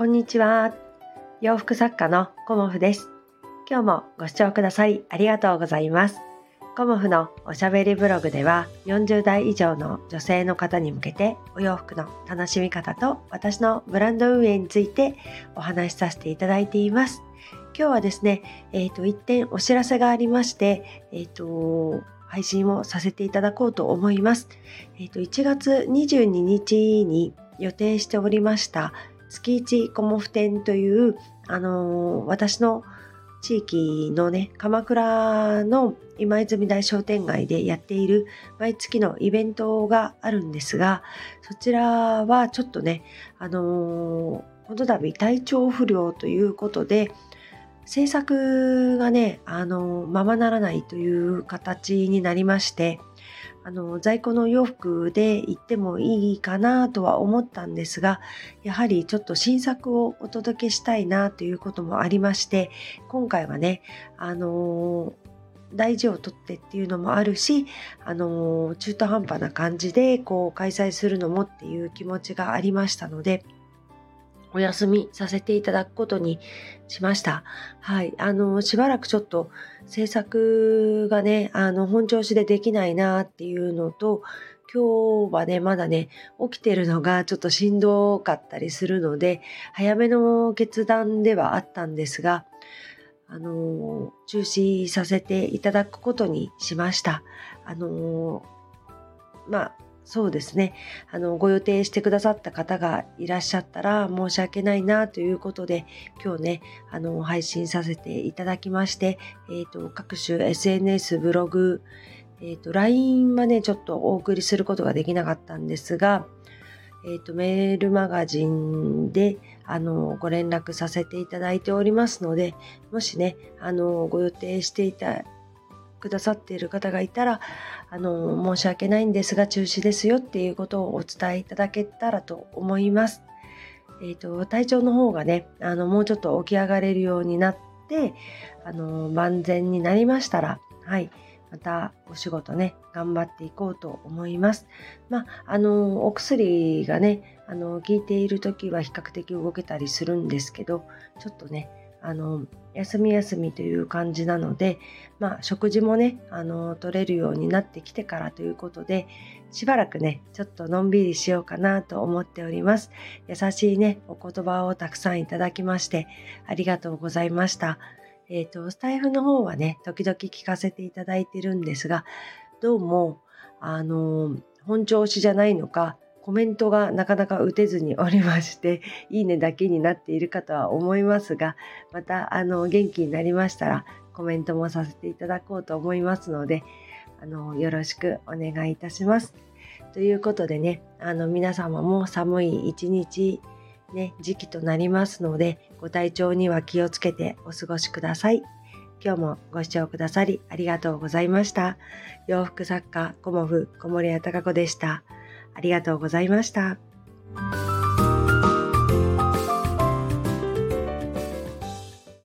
こんにちは。洋服作家のコモフです。今日もご視聴くださりありがとうございます。コモフのおしゃべりブログでは40代以上の女性の方に向けてお洋服の楽しみ方と私のブランド運営についてお話しさせていただいています。今日はですね、えっ、ー、と、一点お知らせがありまして、えっ、ー、と、配信をさせていただこうと思います。えっ、ー、と、1月22日に予定しておりました月一コモフ展という、あの私の地域のね、鎌倉の今泉大商店街でやっている毎月のイベントがあるんですが、そちらはちょっとね、あのー、この度体調不良ということで、制作がね、あのー、ままならないという形になりまして、あの在庫の洋服で行ってもいいかなとは思ったんですがやはりちょっと新作をお届けしたいなということもありまして今回はねあの大事をとってっていうのもあるし、あの中途半端な感じでこう開催するのもっていう気持ちがありましたのでお休みさせていただくことにしました。はい。あの、しばらくちょっと制作がね、あの、本調子でできないなっていうのと、今日はね、まだね、起きてるのがちょっとしんどかったりするので、早めの決断ではあったんですが、あの、中止させていただくことにしました。あの、まあ、そうですね。あの、ご予定してくださった方がいらっしゃったら申し訳ないなということで、今日ね、あの、配信させていただきまして、えっ、ー、と、各種 SNS、ブログ、えっ、ー、と、LINE はね、ちょっとお送りすることができなかったんですが、えっ、ー、と、メールマガジンで、あの、ご連絡させていただいておりますので、もしね、あの、ご予定していたくださっている方がいたら、あの、申し訳ないんですが中止ですよっていうことをお伝えいただけたらと思います。えっ、ー、と、体調の方がね、あの、もうちょっと起き上がれるようになって、あの、万全になりましたら、はい、またお仕事ね、頑張っていこうと思います。まあ、あの、お薬がね、あの、効いている時は比較的動けたりするんですけど、ちょっとね、あの休み休みという感じなので、まあ、食事もねあの取れるようになってきてからということでしばらくねちょっとのんびりしようかなと思っております。優しいねお言葉をたくさんいただきましてありがとうございました。えっ、ー、とスタイフの方はね時々聞かせていただいてるんですがどうもあの本調子じゃないのかコメントがなかなか打てずにおりまして、いいねだけになっているかとは思いますが、また、あの、元気になりましたら、コメントもさせていただこうと思いますので、あの、よろしくお願いいたします。ということでね、あの、皆様も寒い一日、ね、時期となりますので、ご体調には気をつけてお過ごしください。今日もご視聴くださりありがとうございました。洋服作家、コモフ、小森屋隆子でした。ありがとうございました。